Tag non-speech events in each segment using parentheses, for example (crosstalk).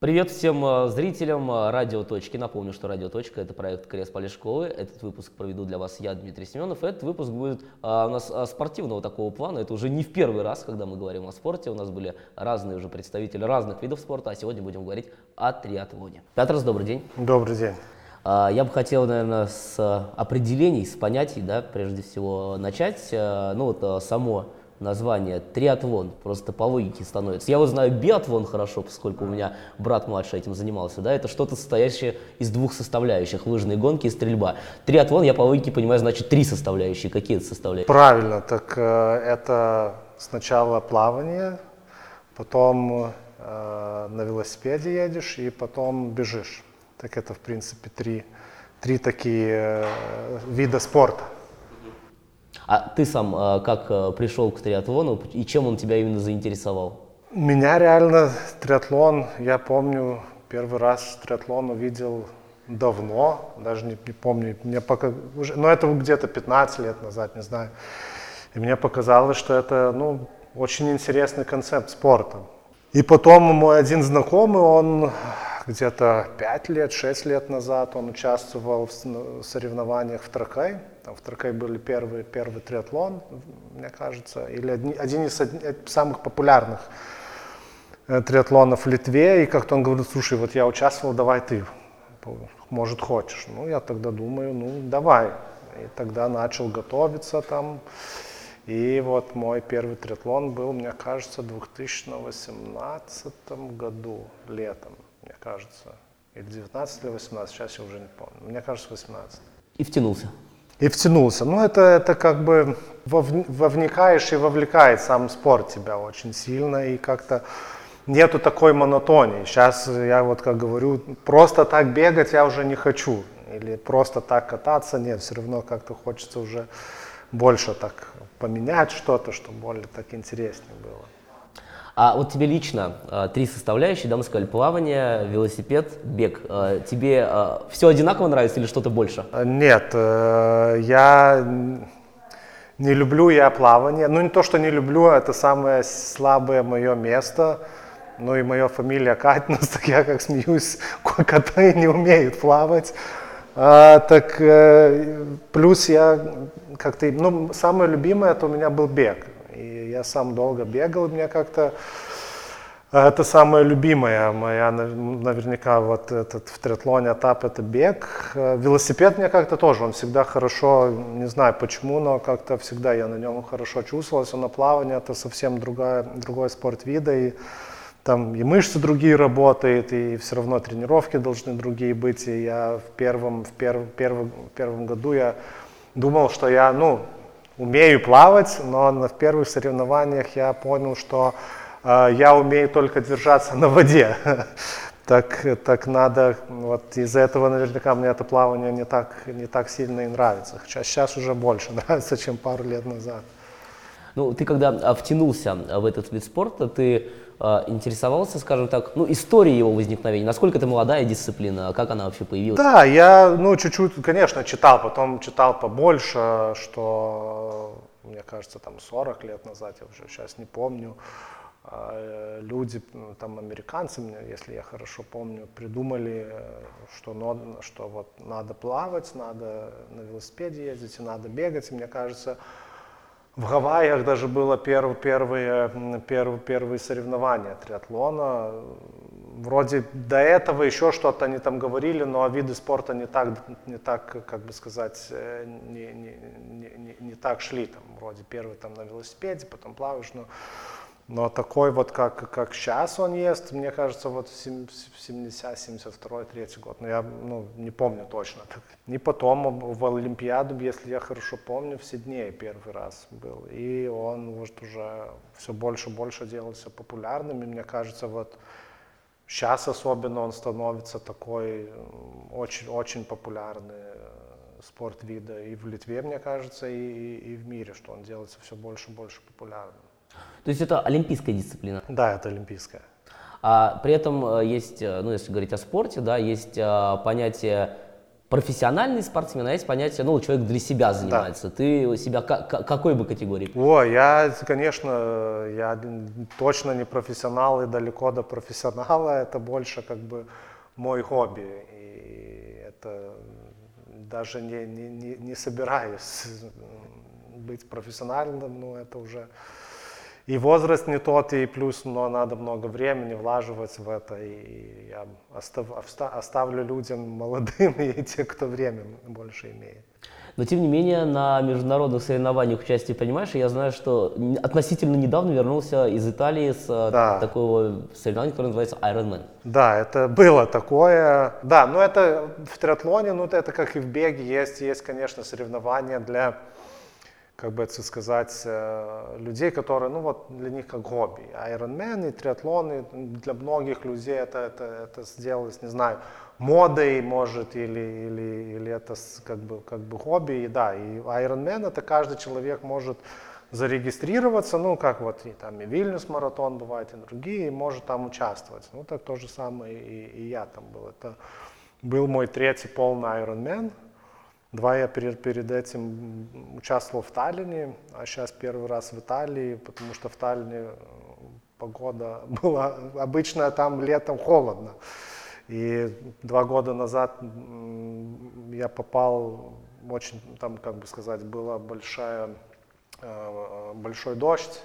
Привет всем э, зрителям э, Радио Точки. Напомню, что Радио Точка – это проект Крест Полешковы. Этот выпуск проведу для вас я, Дмитрий Семенов. Этот выпуск будет а, у нас спортивного такого плана. Это уже не в первый раз, когда мы говорим о спорте. У нас были разные уже представители разных видов спорта, а сегодня будем говорить о триатлоне. Петрос, добрый день. Добрый день. А, я бы хотел, наверное, с определений, с понятий, да, прежде всего начать. Ну вот само название триатлон, просто по логике становится. Я вот знаю биатлон хорошо, поскольку у меня брат младший этим занимался, да, это что-то состоящее из двух составляющих, лыжные гонки и стрельба. Триатлон, я по логике понимаю, значит три составляющие. Какие это составляющие? Правильно, так э, это сначала плавание, потом э, на велосипеде едешь и потом бежишь. Так это, в принципе, три, три такие э, вида спорта. А ты сам э, как э, пришел к триатлону и чем он тебя именно заинтересовал? Меня реально триатлон, я помню, первый раз триатлон увидел давно, даже не, не помню, мне пока, уже, но это где-то 15 лет назад, не знаю. И мне показалось, что это ну, очень интересный концепт спорта. И потом мой один знакомый, он где-то 5 лет, 6 лет назад он участвовал в соревнованиях в Тракай. Там в Тракай были первый, первый триатлон, мне кажется, или один, один из самых популярных э, триатлонов в Литве. И как-то он говорит, слушай, вот я участвовал, давай ты, может, хочешь. Ну, я тогда думаю, ну, давай. И тогда начал готовиться там. И вот мой первый триатлон был, мне кажется, в 2018 году, летом мне кажется. Или 19 или 18, сейчас я уже не помню. Мне кажется, 18. И втянулся. И втянулся. Ну, это, это как бы вовникаешь и вовлекает сам спорт тебя очень сильно. И как-то нету такой монотонии. Сейчас я вот как говорю, просто так бегать я уже не хочу. Или просто так кататься, нет, все равно как-то хочется уже больше так поменять что-то, чтобы более так интереснее было. А вот тебе лично э, три составляющие, да, мы сказали, плавание, велосипед, бег. Э, тебе э, все одинаково нравится или что-то больше? Нет, я не люблю я плавание. Ну, не то, что не люблю, это самое слабое мое место. Ну и моя фамилия Катнус, (laughs) так я как смеюсь, (laughs) коты не умеют плавать. А, так плюс я как-то, ну, самое любимое это у меня был бег. И я сам долго бегал, и мне как-то э, это самая любимая моя, наверняка, вот этот в триатлоне этап, это бег. Э, велосипед мне как-то тоже, он всегда хорошо, не знаю почему, но как-то всегда я на нем хорошо чувствовался. На плавание это совсем другая, другой спорт вида, и там и мышцы другие работают, и все равно тренировки должны другие быть. И я в первом, в первом, первом, первом году я думал, что я, ну, умею плавать, но в первых соревнованиях я понял, что э, я умею только держаться на воде. (laughs) так, так надо, вот из-за этого наверняка мне это плавание не так, не так сильно и нравится. Сейчас, сейчас уже больше (laughs) нравится, чем пару лет назад. Ну, ты когда а, втянулся в этот вид спорта, ты интересовался, скажем так, ну, историей его возникновения? Насколько это молодая дисциплина? Как она вообще появилась? Да, я, ну, чуть-чуть, конечно, читал, потом читал побольше, что, мне кажется, там 40 лет назад, я уже сейчас не помню, э, люди, ну, там, американцы, если я хорошо помню, придумали, что, что вот надо плавать, надо на велосипеде ездить, и надо бегать, и мне кажется, в Гавайях даже было перв, первые, перв, первые соревнования триатлона. Вроде до этого еще что-то они там говорили, но виды спорта не так, не так как бы сказать, э, не, не, не, не так шли. Там, вроде первый там на велосипеде, потом плаваешь. Но но такой вот, как, как сейчас он есть, мне кажется, вот в 70, 72, 3 год. Но я ну, не помню точно. Не потом в Олимпиаду, если я хорошо помню, в Сиднее первый раз был. И он вот уже все больше и больше делался популярным. И мне кажется, вот сейчас особенно он становится такой очень-очень популярный э, спорт вида и в Литве, мне кажется, и, и, и в мире, что он делается все больше и больше популярным. То есть это олимпийская дисциплина? Да, это олимпийская. А при этом э, есть, э, ну если говорить о спорте, да, есть а, понятие профессиональный спортсмен, а есть понятие, ну, человек для себя занимается. Да. Ты себя какой бы категории? О, я, конечно, я точно не профессионал и далеко до профессионала. (laughs) Это больше как бы мой хобби. И это даже не, не, не, собираюсь быть профессиональным, ну, это уже и возраст не тот, и плюс но надо много времени влаживать в это, и я остав, оставлю людям молодым (laughs) и те, кто время больше имеет. Но тем не менее на международных соревнованиях участие принимаешь, и я знаю, что относительно недавно вернулся из Италии с э, да. такого соревнования, которое называется Ironman. Да, это было такое. Да, но это в триатлоне, ну это как и в беге, есть, есть, конечно, соревнования для как бы это сказать, э, людей, которые, ну вот для них как хобби. Ironman и триатлоны для многих людей это, это, это сделалось, не знаю, модой, может, или, или, или это как бы, как бы хобби. И да, и Ironman это каждый человек может зарегистрироваться, ну как вот и там и Вильнюс маратон бывает, и другие, и может там участвовать. Ну так то же самое и, и я там был. Это был мой третий полный Ironman, Два я перед, перед этим участвовал в Таллине, а сейчас первый раз в Италии, потому что в Таллине э, погода (laughs) была обычная, там летом холодно. И два года назад я попал, очень, там, как бы сказать, была большая, э, большой дождь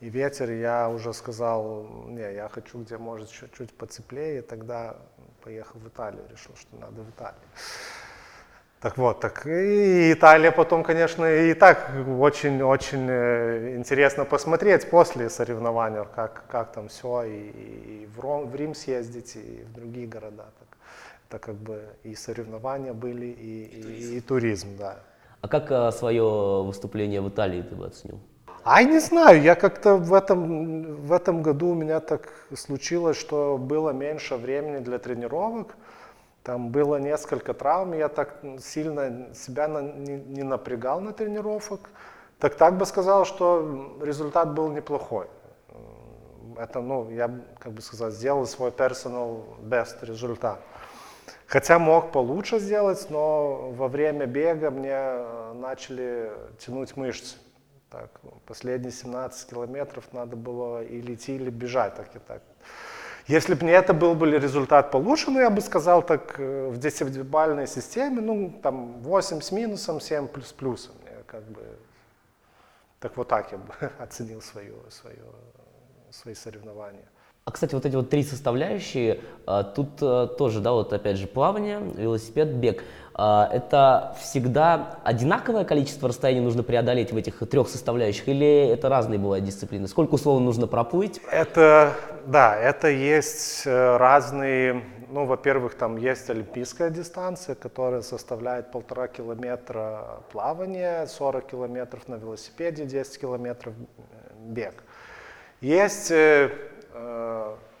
и ветер, я уже сказал, не, я хочу, где может чуть-чуть потеплее, и тогда поехал в Италию, решил, что надо в Италию. Так вот, так и Италия потом, конечно, и так очень-очень э, интересно посмотреть после соревнования, как, как там все, и, и в, Рим, в Рим съездить, и в другие города. Так, это как бы и соревнования были, и, и, и туризм, да. А как а, свое выступление в Италии ты бы оценил? А не знаю, я как-то в этом, в этом году у меня так случилось, что было меньше времени для тренировок, там было несколько травм, я так сильно себя на, не, не напрягал на тренировок. Так так бы сказал, что результат был неплохой. Это, ну, я, как бы сказать, сделал свой personal best результат. Хотя мог получше сделать, но во время бега мне э, начали тянуть мышцы. Так, последние 17 километров надо было или идти, или бежать, так и так. Если бы не это был бы результат получше, ну я бы сказал так, э, в десятибалльной системе, ну там 8 с минусом, 7 плюс плюсом. Я как бы, так вот так я бы (laughs) оценил свое, свое, свои соревнования. А, кстати, вот эти вот три составляющие, а, тут э, тоже, да, вот опять же плавание, велосипед, бег. А, это всегда одинаковое количество расстояний нужно преодолеть в этих трех составляющих или это разные бывают дисциплины? Сколько условно нужно проплыть? Это, да, это есть э, разные, ну, во-первых, там есть олимпийская дистанция, которая составляет полтора километра плавания, 40 километров на велосипеде, 10 километров э, бег. Есть э,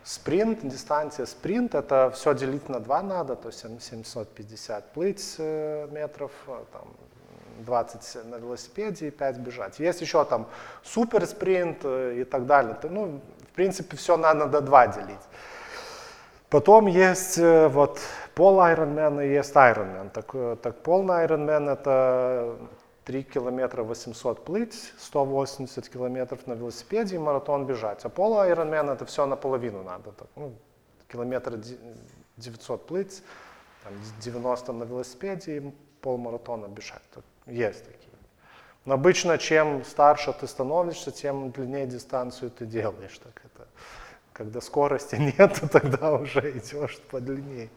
Спринт, дистанция спринт, это все делить на 2 надо, то есть 750 плыть э, метров, э, там, 20 на велосипеде и 5 бежать. Есть еще там супер спринт э, и так далее. Ну, в принципе, все надо до 2 делить. Потом есть вот пол Ironman и есть Ironman. Так, так полный Ironman это 3 километра 800 плыть, 180 километров на велосипеде и маратон бежать. А полу Ironman это все наполовину надо. Так, ну, километр 900 плыть, там, 90 на велосипеде и полмаратона бежать. Так, есть такие. Но обычно, чем старше ты становишься, тем длиннее дистанцию ты делаешь. Так это, когда скорости (laughs) нет, тогда уже идешь подлиннее.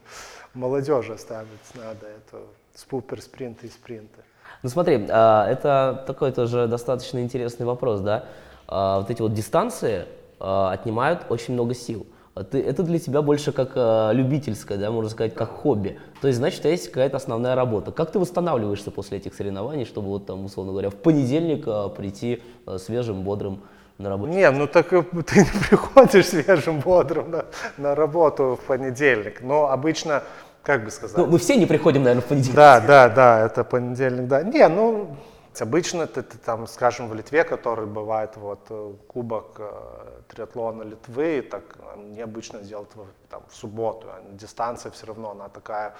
Молодежи ставить надо это супер спринты и спринты. Ну смотри, а, это такой тоже достаточно интересный вопрос, да. А, вот эти вот дистанции а, отнимают очень много сил. Ты, это для тебя больше как любительское, да, можно сказать, как хобби. То есть, значит, есть какая-то основная работа. Как ты восстанавливаешься после этих соревнований, чтобы вот там, условно говоря, в понедельник прийти свежим, бодрым на работу? Не, ну так э, (laughs) ты не приходишь (laughs) свежим, бодрым на, на работу в понедельник. Но обычно как бы сказать? Ну, мы все не приходим, наверное, в понедельник. Да, да, да, это понедельник, да. Не, ну, обычно ты, ты там, скажем, в Литве, который бывает вот э, кубок э, триатлона Литвы, так необычно делать там, в субботу, а дистанция все равно, она такая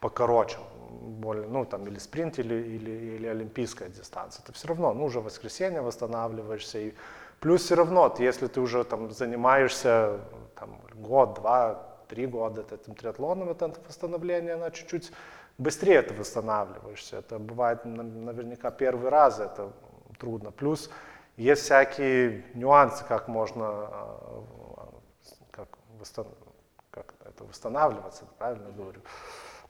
покороче, более, ну там или спринт, или, или, или олимпийская дистанция, это все равно, ну уже воскресенье восстанавливаешься, и плюс все равно, если ты уже там занимаешься там, год, два, три года этим триатлоном, это восстановление, она чуть-чуть быстрее ты восстанавливаешься. Это бывает наверняка первый раз, это трудно. Плюс есть всякие нюансы, как можно а, как, как это восстанавливаться, правильно говорю.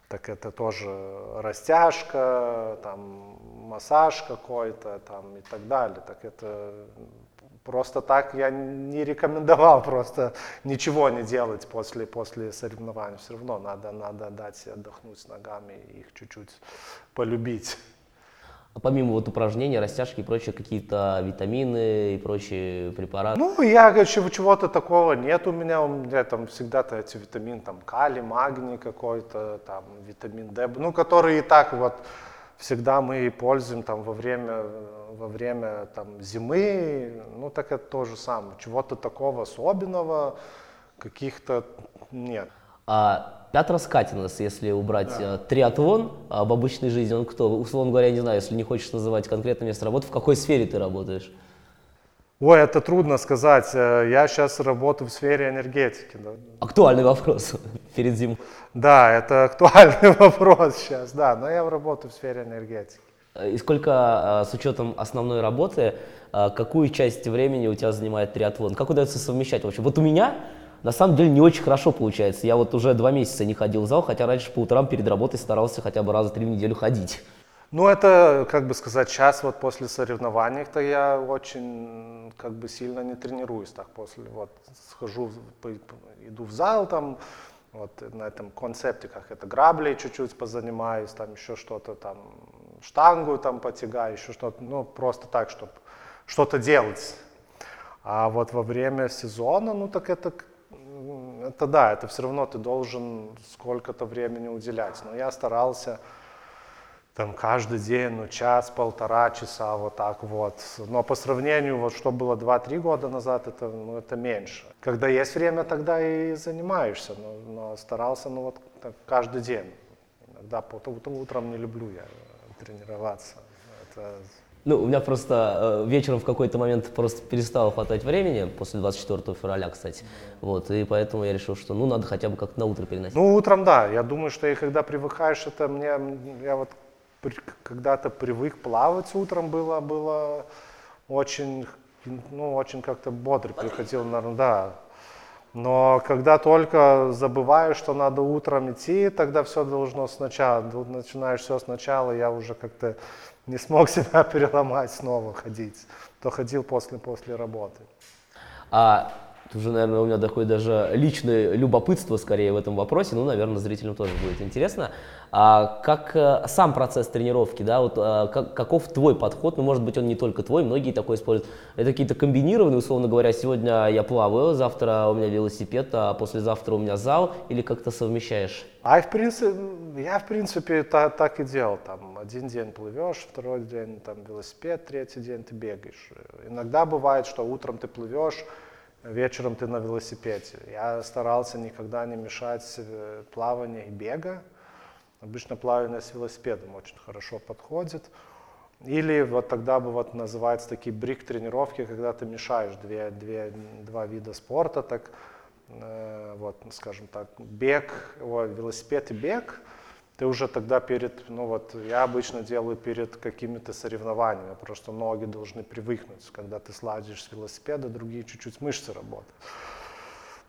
Так это тоже растяжка, там массаж какой-то, там и так далее. Так это Просто так я не рекомендовал просто ничего не делать после, после соревнований. Все равно надо, надо дать отдохнуть ногами их чуть-чуть полюбить. А помимо вот упражнений, растяжки и прочие какие-то витамины и прочие препараты? Ну, я чего-то такого нет у меня. У меня там всегда-то эти витамины, там калий, магний какой-то, там витамин D, ну, которые и так вот всегда мы пользуем там во время, во время там, зимы, ну так это то же самое. Чего-то такого особенного, каких-то нет. А Пятр Скатинос, если убрать да. Э, триатлон об обычной жизни, он кто? Условно говоря, не знаю, если не хочешь называть конкретное место работы, в какой сфере ты работаешь? Ой, это трудно сказать. Э, я сейчас работаю в сфере энергетики. Да. Актуальный вопрос (laughs) перед зимой. Да, это актуальный (laughs) вопрос сейчас, да, но я работаю в сфере энергетики. И сколько, э, с учетом основной работы, э, какую часть времени у тебя занимает триатлон? Как удается совмещать вообще? Вот у меня на самом деле не очень хорошо получается. Я вот уже два месяца не ходил в зал, хотя раньше по утрам перед работой старался хотя бы раза три в неделю ходить. Ну, это, как бы сказать, сейчас вот после соревнований-то я очень, как бы, сильно не тренируюсь так после, вот, схожу, иду в зал там, вот на этом концепте, как это, грабли чуть-чуть позанимаюсь, там еще что-то там, штангу там потягаю, еще что-то, ну, просто так, чтобы что-то делать. А вот во время сезона, ну, так это, это да, это все равно ты должен сколько-то времени уделять. Но я старался там каждый день, ну, час, полтора часа, вот так вот. Но по сравнению, вот что было 2-3 года назад, это, ну, это меньше. Когда есть время, тогда и занимаешься, но, но старался, ну, вот так, каждый день. Иногда по утром не люблю я тренироваться. Это... Ну, у меня просто э, вечером в какой-то момент просто перестало хватать времени, после 24 февраля, кстати. Вот, и поэтому я решил, что ну надо хотя бы как-то на утро переносить. Ну, утром, да. Я думаю, что и когда привыкаешь, это мне, я вот когда-то привык плавать утром, было, было очень, ну, очень как-то бодро приходил, наверное, да. Но когда только забываешь, что надо утром идти, тогда все должно сначала, начинаешь все сначала, я уже как-то не смог (laughs) себя переломать снова ходить, то ходил после, после работы. А уже, наверное, у меня доходит даже личное любопытство скорее в этом вопросе, ну, наверное, зрителям тоже будет интересно. А как э, сам процесс тренировки, да, вот а, как, каков твой подход, ну, может быть, он не только твой, многие такой используют. Это какие-то комбинированные, условно говоря, сегодня я плаваю, завтра у меня велосипед, а послезавтра у меня зал, или как-то совмещаешь? А в принципе, я в принципе так, так и делал. Там один день плывешь, второй день там велосипед, третий день ты бегаешь. Иногда бывает, что утром ты плывешь, вечером ты на велосипеде. Я старался никогда не мешать плавания и бега. Обычно плавание с велосипедом очень хорошо подходит. Или вот тогда бы вот называются такие брик тренировки, когда ты мешаешь две, две, два вида спорта, так э, вот, скажем так, бег, о, велосипед и бег – ты уже тогда перед, ну вот я обычно делаю перед какими-то соревнованиями, просто ноги должны привыкнуть, когда ты сладишь с велосипеда, другие чуть-чуть мышцы работают.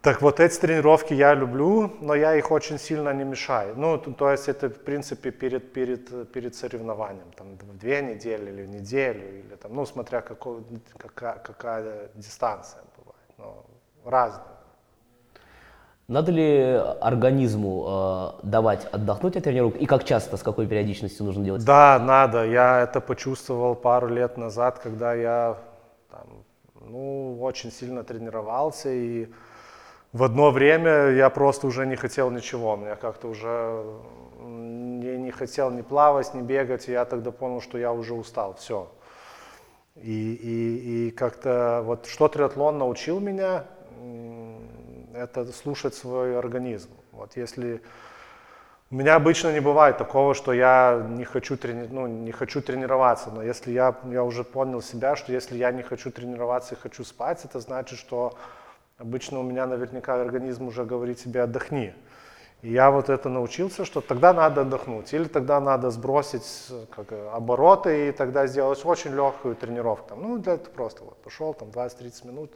Так вот эти тренировки я люблю, но я их очень сильно не мешаю. Ну, то, то есть это в принципе перед, перед, перед соревнованием, там две недели или неделю, или там, ну, смотря какой, какая, какая дистанция бывает, но разные. Надо ли организму э, давать отдохнуть от тренировок и как часто, с какой периодичностью нужно делать? Да, надо. Я это почувствовал пару лет назад, когда я там, ну, очень сильно тренировался и в одно время я просто уже не хотел ничего. Мне как-то уже не, не хотел ни плавать, ни бегать, и я тогда понял, что я уже устал, все. И, и, и как-то вот что триатлон научил меня, это слушать свой организм. Вот если у меня обычно не бывает такого, что я не хочу, трени... ну, не хочу тренироваться, но если я, я уже понял себя, что если я не хочу тренироваться и хочу спать, это значит, что обычно у меня наверняка организм уже говорит себе отдохни. И я вот это научился, что тогда надо отдохнуть, или тогда надо сбросить как, обороты и тогда сделать очень легкую тренировку. Там, ну, для этого просто вот пошел там 20-30 минут,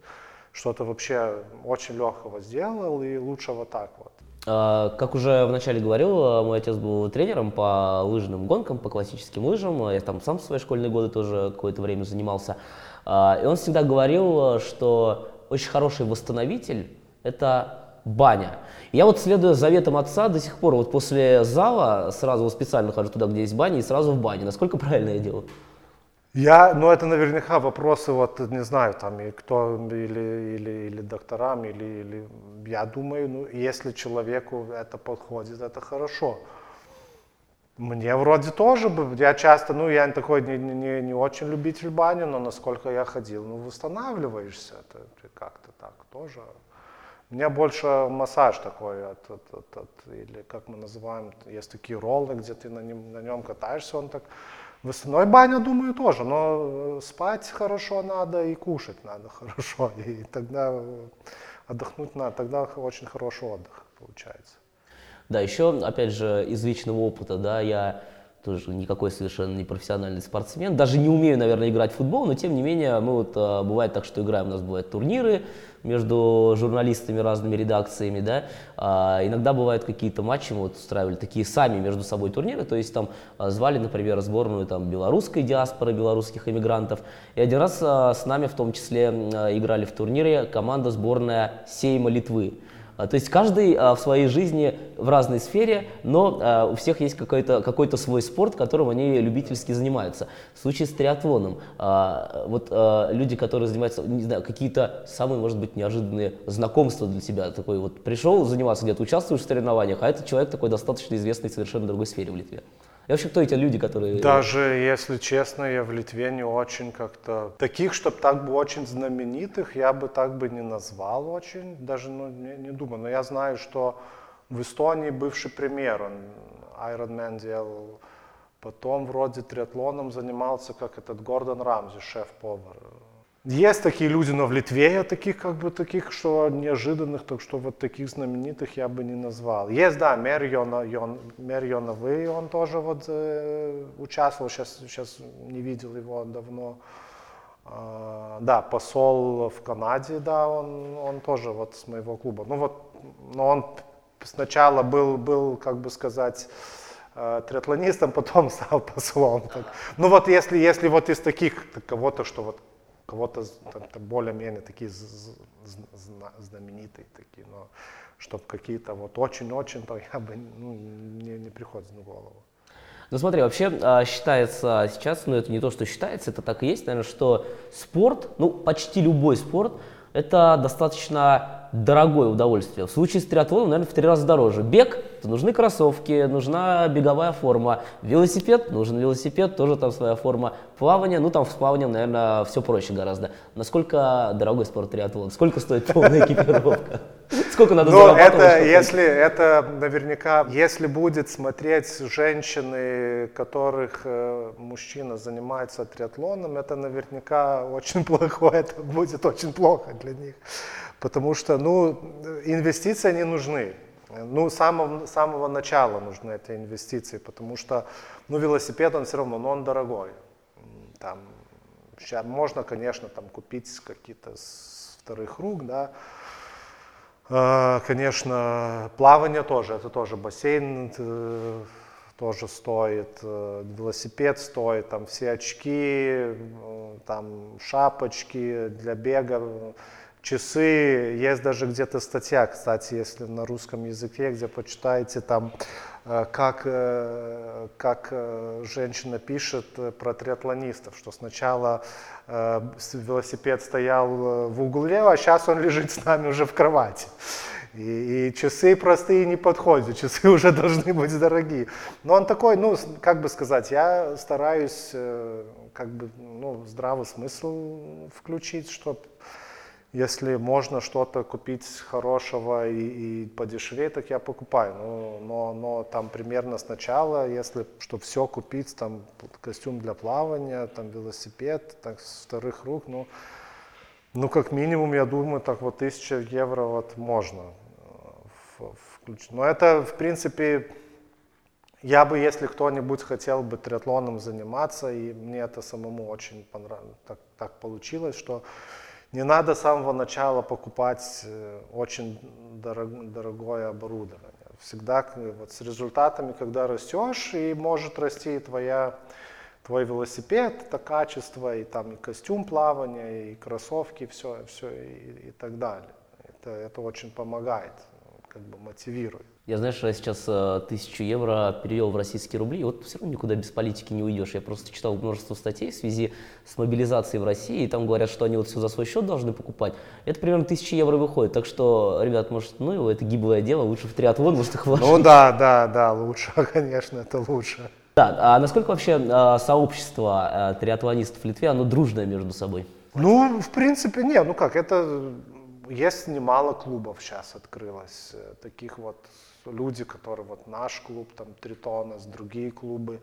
что-то вообще очень легкого сделал, и лучше вот так вот. А, как уже вначале говорил, мой отец был тренером по лыжным гонкам, по классическим лыжам. Я там сам в свои школьные годы тоже какое-то время занимался. А, и он всегда говорил, что очень хороший восстановитель – это баня. Я вот, следуя заветам отца, до сих пор вот после зала сразу специально хожу туда, где есть баня, и сразу в бане. Насколько правильно я делаю? Я, ну это наверняка вопросы, вот не знаю, там и кто, или, или, или докторам, или, или я думаю, ну если человеку это подходит, это хорошо. Мне вроде тоже, я часто, ну я такой не, не, не очень любитель бани, но насколько я ходил, ну восстанавливаешься, это как-то так тоже. Мне больше массаж такой, от, от, от, от, или как мы называем, есть такие роллы, где ты на нем, на нем катаешься, он так Весной баня, думаю, тоже, но спать хорошо надо и кушать надо (laughs) хорошо, и тогда отдохнуть надо, тогда очень хороший отдых получается. Да, еще, опять же, из личного опыта, да, я тоже никакой совершенно не профессиональный спортсмен. Даже не умею, наверное, играть в футбол, но тем не менее, мы вот, а, бывает так, что играем, у нас бывают турниры между журналистами, разными редакциями, да. А, иногда бывают какие-то матчи, мы вот устраивали такие сами между собой турниры, то есть там а, звали, например, сборную там белорусской диаспоры, белорусских иммигрантов. И один раз а, с нами в том числе а, играли в турнире команда сборная Сейма Литвы. А, то есть каждый а, в своей жизни в разной сфере, но а, у всех есть какой-то какой свой спорт, которым они любительски занимаются. В случае с триатлоном, вот люди, которые занимаются, не знаю, какие-то самые, может быть, неожиданные знакомства для тебя. Такой вот пришел заниматься где-то, участвуешь в соревнованиях, а этот человек такой достаточно известный в совершенно другой сфере в Литве. И вообще, кто эти люди, которые... Даже, если честно, я в Литве не очень как-то... Таких, чтобы так бы очень знаменитых, я бы так бы не назвал очень. Даже, ну, не, не думаю. Но я знаю, что в Эстонии бывший пример. Он Ironman делал. Потом вроде триатлоном занимался, как этот Гордон Рамзи, шеф-повар есть такие люди, но в Литве я таких как бы таких, что неожиданных, так что вот таких знаменитых я бы не назвал. Есть, да, мэр, Йона, Йон, мэр Йоновый, он тоже вот э, участвовал, сейчас, сейчас не видел его давно. Uh, да, посол в Канаде, да, он, он тоже вот с моего клуба. Ну вот, но он сначала был, был как бы сказать, э, триатлонистом, (laughs) потом стал (laughs) послом. Так. Ну вот если, если вот из таких кого-то, что вот кого-то более-менее такие знаменитые такие, но чтобы какие-то вот очень-очень, то я бы ну, не, не приходит на голову. Ну смотри, вообще а, считается сейчас, ну это не то, что считается, это так и есть, наверное, что спорт, ну почти любой спорт, это достаточно дорогое удовольствие. В случае с триатлоном, наверное, в три раза дороже. Бег, то нужны кроссовки, нужна беговая форма. Велосипед, нужен велосипед, тоже там своя форма. Плавание, ну там с плаванием, наверное, все проще гораздо. Насколько дорогой спорт триатлон? Сколько стоит полная (laughs) экипировка? Сколько надо ну, это, если это наверняка, если будет смотреть женщины, которых э, мужчина занимается триатлоном, это наверняка очень (laughs) плохо, это будет очень плохо для них. Потому что, ну, инвестиции не нужны. Ну, с самого, самого начала нужны эти инвестиции, потому что, ну, велосипед, он все равно, но он дорогой. Там, сейчас можно, конечно, там купить какие-то с вторых рук, да. А, конечно, плавание тоже, это тоже бассейн э, тоже стоит, э, велосипед стоит, там все очки, э, там шапочки для бега часы, есть даже где-то статья, кстати, если на русском языке, где почитаете там, э, как, э, как э, женщина пишет про триатлонистов, что сначала велосипед стоял в угле, а сейчас он лежит с нами уже в кровати. И, и часы простые не подходят, часы (laughs) уже должны быть дорогие. Но он такой, ну, как бы сказать, я стараюсь как бы, ну, здравый смысл включить, чтобы если можно что-то купить хорошего и, и подешевее, так я покупаю. Но, но, но там примерно сначала, если чтобы все купить, там костюм для плавания, там велосипед, так с вторых рук, ну, ну как минимум, я думаю, так вот тысяча евро вот можно э, включить. Но это, в принципе, я бы, если кто-нибудь хотел бы триатлоном заниматься, и мне это самому очень понравилось, так, так получилось, что не надо с самого начала покупать э, очень дорог, дорогое оборудование. Всегда вот с результатами, когда растешь, и может расти и твоя, твой велосипед, это качество, и там и костюм плавания, и кроссовки, все, все и, и так далее. Это, это очень помогает, как бы мотивирует. Я, знаешь, я сейчас э, тысячу евро перевел в российские рубли, и вот все равно никуда без политики не уйдешь. Я просто читал множество статей в связи с мобилизацией в России, и там говорят, что они вот все за свой счет должны покупать. Это примерно тысяча евро выходит. Так что, ребят, может, ну, это гиблое дело, лучше в триатлон, может, их вложить. Ну да, да, да, лучше, (laughs) конечно, это лучше. Да, а насколько вообще э, сообщество э, триатлонистов в Литве, оно дружное между собой? Ну, в принципе, нет, ну как, это есть немало клубов сейчас открылось, таких вот люди, которые вот наш клуб, там Тритонас, другие клубы,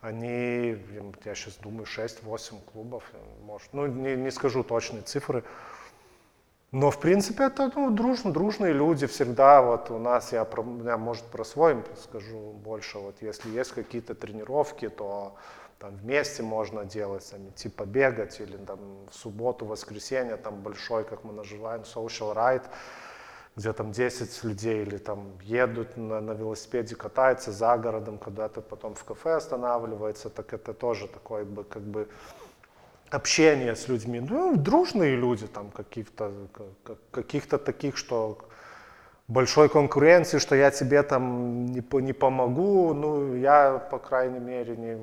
они, я сейчас думаю, 6-8 клубов, может, ну не, не скажу точные цифры, но в принципе это ну, дружно, дружные люди всегда. Вот у нас я, про, я может про свой скажу больше. Вот если есть какие-то тренировки, то там вместе можно делать, там, идти побегать или там в субботу, воскресенье там большой, как мы называем, social ride где там 10 людей или там едут на, на велосипеде, катаются за городом, куда-то потом в кафе останавливается, так это тоже такое бы как бы общение с людьми. Ну, дружные люди там каких-то каких-то таких, что большой конкуренции, что я тебе там не, не помогу, ну, я, по крайней мере, не,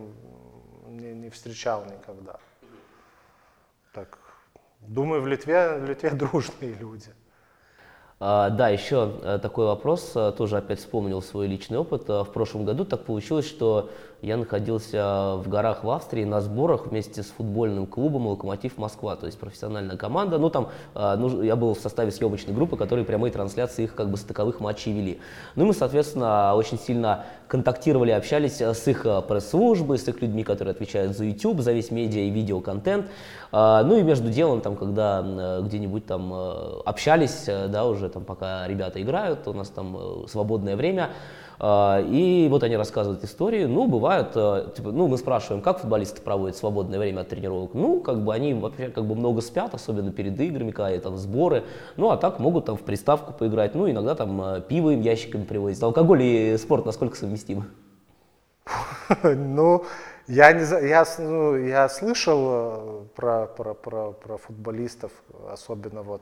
не, не встречал никогда. Так, думаю, в Литве, в Литве (laughs) дружные люди. А, да, еще э, такой вопрос, э, тоже опять вспомнил свой личный опыт. Э, в прошлом году так получилось, что я находился в горах в Австрии на сборах вместе с футбольным клубом «Локомотив Москва», то есть профессиональная команда. Ну, там ну, я был в составе съемочной группы, которые прямые трансляции их как бы стыковых матчей вели. Ну, и мы, соответственно, очень сильно контактировали, общались с их пресс-службой, с их людьми, которые отвечают за YouTube, за весь медиа и видеоконтент. Ну и между делом, там, когда где-нибудь там общались, да, уже там пока ребята играют, у нас там э, свободное время. А, и вот они рассказывают истории. Ну, бывает, э, типа, ну, мы спрашиваем, как футболисты проводят свободное время от тренировок. Ну, как бы они вообще как бы много спят, особенно перед играми, когда там сборы. Ну, а так могут там в приставку поиграть. Ну, иногда там э, пиво им ящиками привозят. Алкоголь и спорт насколько совместимы? (laughs) Ну, я, не, я, ну, я слышал про, про, про, про футболистов, особенно вот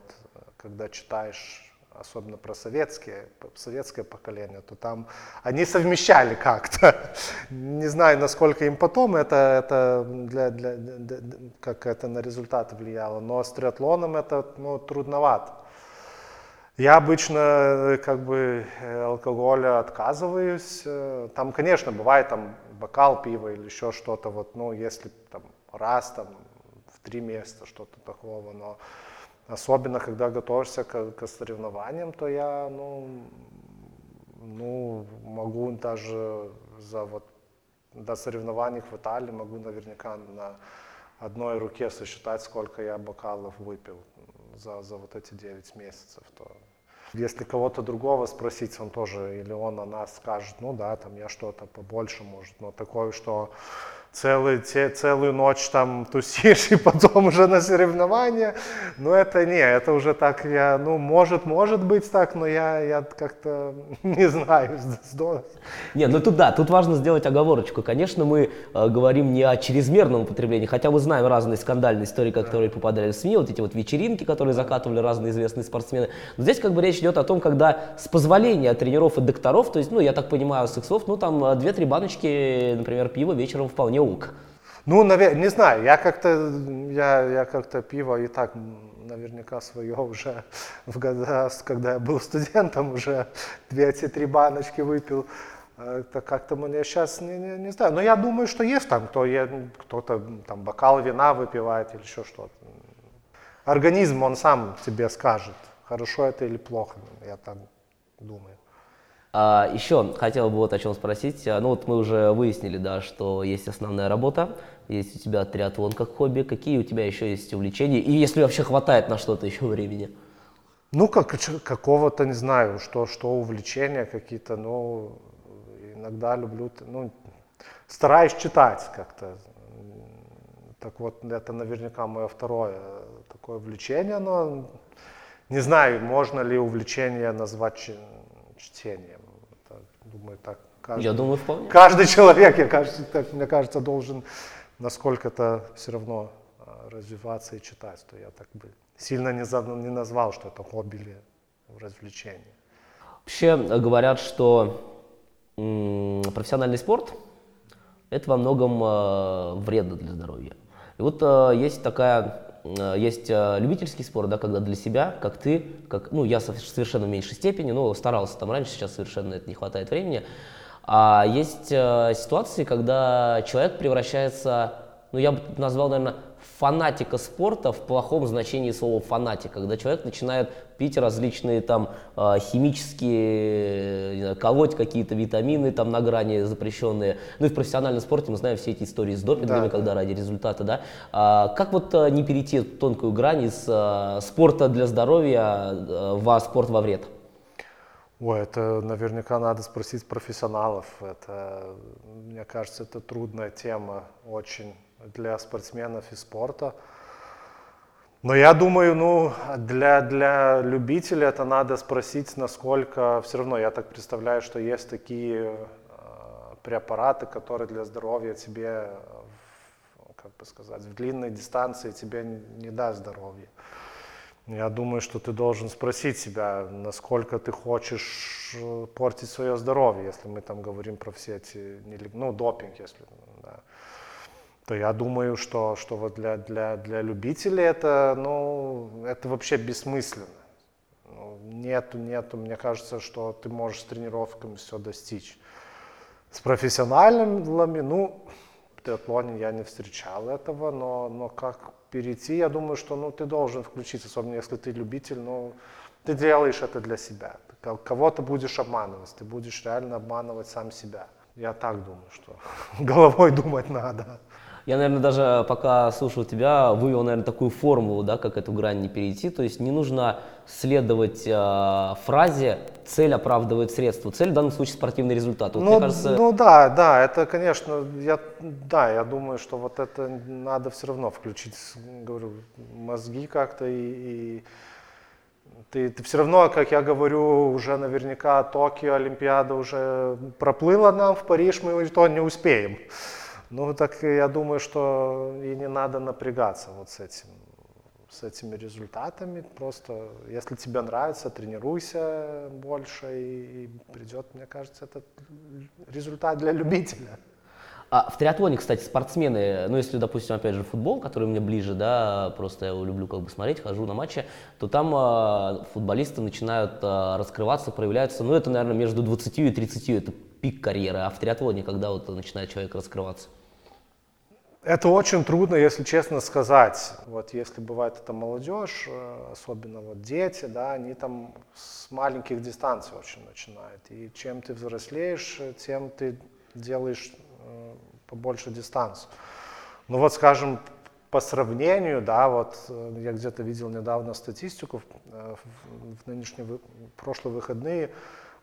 когда читаешь особенно про советские, советское поколение, то там они совмещали как-то. (laughs) Не знаю, насколько им потом это, это для, для, для, как это на результаты влияло, но с триатлоном это ну, трудновато. Я обычно как бы алкоголя отказываюсь. Там, конечно, бывает там бокал пива или еще что-то, вот, ну, если там раз там в три месяца что-то такого, но Особенно, когда готовишься к, к соревнованиям, то я, ну, ну, могу даже за вот до соревнований в Италии могу наверняка на одной руке сосчитать, сколько я бокалов выпил за, за вот эти 9 месяцев. То если кого-то другого спросить, он тоже, или он о нас скажет, ну да, там я что-то побольше, может, но такое, что целый, те, целую ночь там тусишь и (laughs) потом уже на соревнования. Но это не, это уже так я, ну, может, может быть так, но я, я как-то (laughs) не знаю. Не, ну тут да, тут важно сделать оговорочку. Конечно, мы э, говорим не о чрезмерном употреблении, хотя мы знаем разные скандальные истории, которые да. попадали в СМИ, вот эти вот вечеринки, которые закатывали разные известные спортсмены. Но здесь как бы речь идет о том, когда с позволения тренеров и докторов, то есть, ну, я так понимаю, с их слов, ну, там 2-3 э, баночки, например, пива вечером вполне ок. Ну, наверное, не знаю, я как-то я, я как-то пиво и так наверняка свое уже (laughs) в года, когда я был студентом, уже две эти три баночки выпил. Это как-то мне сейчас не, не, не знаю. Но я думаю, что есть там кто, кто-то там бокал вина выпивает или еще что-то. Организм, он сам тебе скажет, хорошо это или плохо, я так думаю. А, еще хотел бы вот о чем спросить. А, ну вот мы уже выяснили, да, что есть основная работа, есть у тебя триатлон как хобби. Какие у тебя еще есть увлечения? И если вообще хватает на что-то еще времени? Ну, как, какого-то, не знаю, что, что увлечения какие-то, ну, иногда люблю, ну, стараюсь читать как-то. Так вот, это наверняка мое второе такое увлечение, но не знаю, можно ли увлечение назвать чтением. Думаю, так каждый, я думаю, вполне. Каждый (laughs) человек, я, кажется, так, мне кажется, должен насколько-то все равно а, развиваться и читать. То я так бы сильно не, за, не назвал, что это хобби или развлечение. Вообще говорят, что профессиональный спорт – это во многом э, вредно для здоровья. И вот э, есть такая, э, есть любительский спорт, да, когда для себя, как ты, как, ну, я совершенно в меньшей степени, но старался там раньше, сейчас совершенно это не хватает времени. А есть ситуации, когда человек превращается, ну, я бы назвал, наверное, фанатика спорта в плохом значении слова фанатика, когда человек начинает пить различные там а, химические, знаю, колоть какие-то витамины там на грани запрещенные. Ну и в профессиональном спорте мы знаем все эти истории с допингами, да, когда да. ради результата, да. А, как вот а, не перейти эту тонкую грань из а, спорта для здоровья а, во спорт во вред? Ой, это наверняка надо спросить профессионалов. Это, мне кажется, это трудная тема очень для спортсменов и спорта. Но я думаю, ну, для, для любителя это надо спросить, насколько все равно, я так представляю, что есть такие э, препараты, которые для здоровья тебе, как бы сказать, в длинной дистанции тебе не, даст здоровья. Я думаю, что ты должен спросить себя, насколько ты хочешь э, портить свое здоровье, если мы там говорим про все эти, ну, допинг, если, то я думаю, что, что вот для, для, для любителей это, ну, это вообще бессмысленно. Нету, нету, мне кажется, что ты можешь с тренировками все достичь. С профессиональными, ну, в триатлоне я не встречал этого, но, но как перейти, я думаю, что ну, ты должен включиться, особенно если ты любитель, ну, ты делаешь это для себя. Кого-то будешь обманывать, ты будешь реально обманывать сам себя. Я так думаю, что (laughs) головой думать надо. Я, наверное, даже пока слушал тебя, вывел, наверное, такую формулу, да, как эту грань не перейти. То есть не нужно следовать э, фразе «цель оправдывает средства». Цель в данном случае спортивный результат. Вот, ну, кажется... ну да, да, это, конечно, я, да, я думаю, что вот это надо все равно включить, говорю, мозги как-то и, и ты, ты все равно, как я говорю, уже наверняка Токио, Олимпиада уже проплыла нам, в Париж мы то не успеем. Ну, так я думаю, что и не надо напрягаться вот с этим, с этими результатами. Просто, если тебе нравится, тренируйся больше, и, и придет, мне кажется, этот результат для любителя. А в триатлоне, кстати, спортсмены, ну если, допустим, опять же, футбол, который мне ближе, да, просто я его люблю как бы смотреть, хожу на матчи, то там э, футболисты начинают э, раскрываться, проявляются, ну это, наверное, между 20 и 30, это пик карьеры, а в триатлоне, когда вот начинает человек раскрываться? Это очень трудно, если честно сказать. Вот если бывает это молодежь, э, особенно вот дети, да, они там с маленьких дистанций очень начинают. И чем ты взрослеешь, тем ты делаешь э, побольше дистанцию. Ну вот, скажем, по сравнению, да, вот э, я где-то видел недавно статистику, в нынешние, прошлые выходные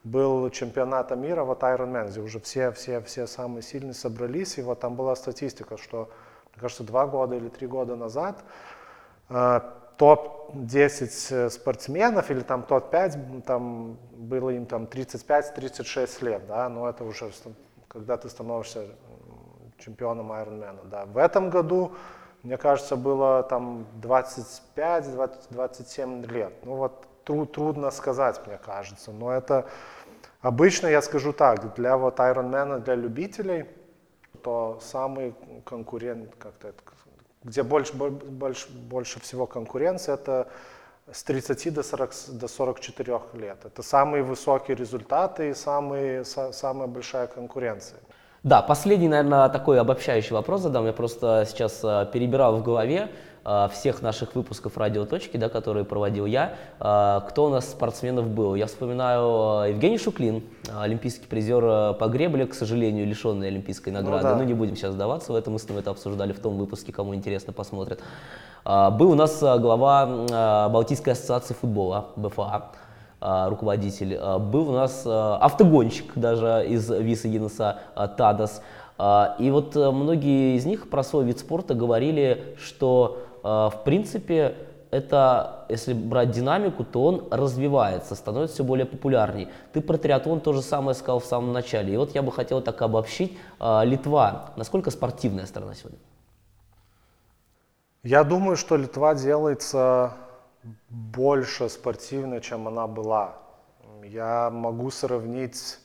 был чемпионата мира, вот Ironman, где уже все, все, все самые сильные собрались, и вот там была статистика, что, мне кажется, два года или три года назад э, топ-10 э, спортсменов или там топ-5, там было им там 35-36 лет, да, но это уже когда ты становишься чемпионом Ironman, да. В этом году, мне кажется, было там 25-27 лет. Ну вот тру, трудно сказать, мне кажется. Но это обычно, я скажу так, для вот Ironman, для любителей, то самый конкурент, как-то где больше, больше, больше всего конкуренции, это с 30 до, 40, до 44 лет. Это самые высокие результаты и самые, самая большая конкуренция. Да, последний, наверное, такой обобщающий вопрос задам. Я просто сейчас э, перебирал в голове всех наших выпусков «Радиоточки», да, которые проводил я. Э, кто у нас спортсменов был? Я вспоминаю Евгений Шуклин, олимпийский призер по гребле, к сожалению, лишенный олимпийской ну награды. Ну, да. ну не будем сейчас сдаваться в это, мы с ним это обсуждали в том выпуске, кому интересно, посмотрят. Был у нас глава Балтийской ассоциации футбола, БФА. Руководитель. Был у нас автогонщик даже из Виса Гиннесса Тадас. И вот э, многие из них про свой вид спорта говорили, что в принципе это, если брать динамику, то он развивается, становится все более популярней. Ты про триатлон то же самое сказал в самом начале. И вот я бы хотел так обобщить. Литва, насколько спортивная страна сегодня? Я думаю, что Литва делается больше спортивной, чем она была. Я могу сравнить,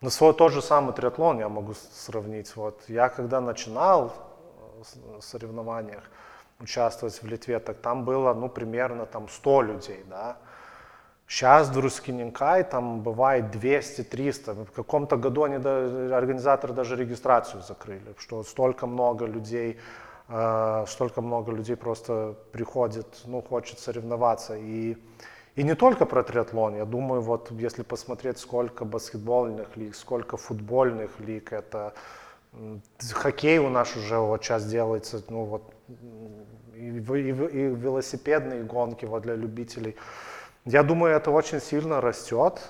на свой тот же самый триатлон я могу сравнить. Вот я когда начинал в соревнованиях участвовать в Литве, так там было, ну, примерно там 100 людей, да. Сейчас в Друскиненкай там бывает 200-300. В каком-то году они, организаторы даже регистрацию закрыли, что столько много людей э, столько много людей просто приходит, ну, хочет соревноваться. И, и не только про триатлон, я думаю, вот если посмотреть, сколько баскетбольных лиг, сколько футбольных лиг, это хоккей у нас уже вот сейчас делается, ну вот и, и, и велосипедные гонки вот для любителей. Я думаю, это очень сильно растет.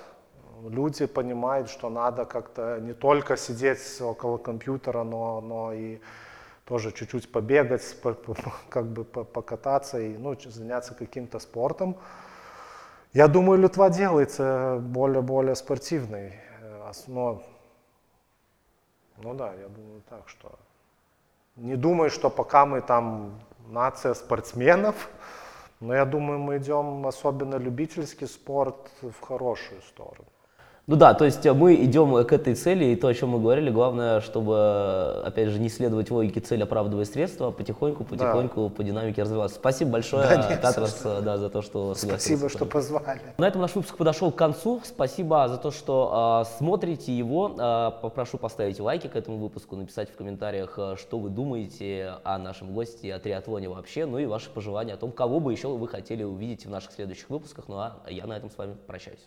Люди понимают, что надо как-то не только сидеть около компьютера, но, но и тоже чуть-чуть побегать, по, по, (laughs) как бы покататься и ну, заняться каким-то спортом. Я думаю, Литва делается более-более спортивной. Э, но, ну да, я думаю так, что не думаю, что пока мы там нация спортсменов, но я думаю, мы идем особенно любительский спорт в хорошую сторону. Ну да, то есть э, мы идем к этой цели, и то, о чем мы говорили, главное, чтобы, опять же, не следовать логике цель оправдывая средства, а потихоньку, потихоньку да. по динамике развиваться. Спасибо большое, да, нет, Татрас, да, за то, что Спасибо, что позвали. На этом наш выпуск подошел к концу. Спасибо за то, что э, смотрите его. Э, попрошу поставить лайки к этому выпуску, написать в комментариях, что вы думаете о нашем госте, о триатлоне вообще, ну и ваши пожелания о том, кого бы еще вы хотели увидеть в наших следующих выпусках. Ну а я на этом с вами прощаюсь.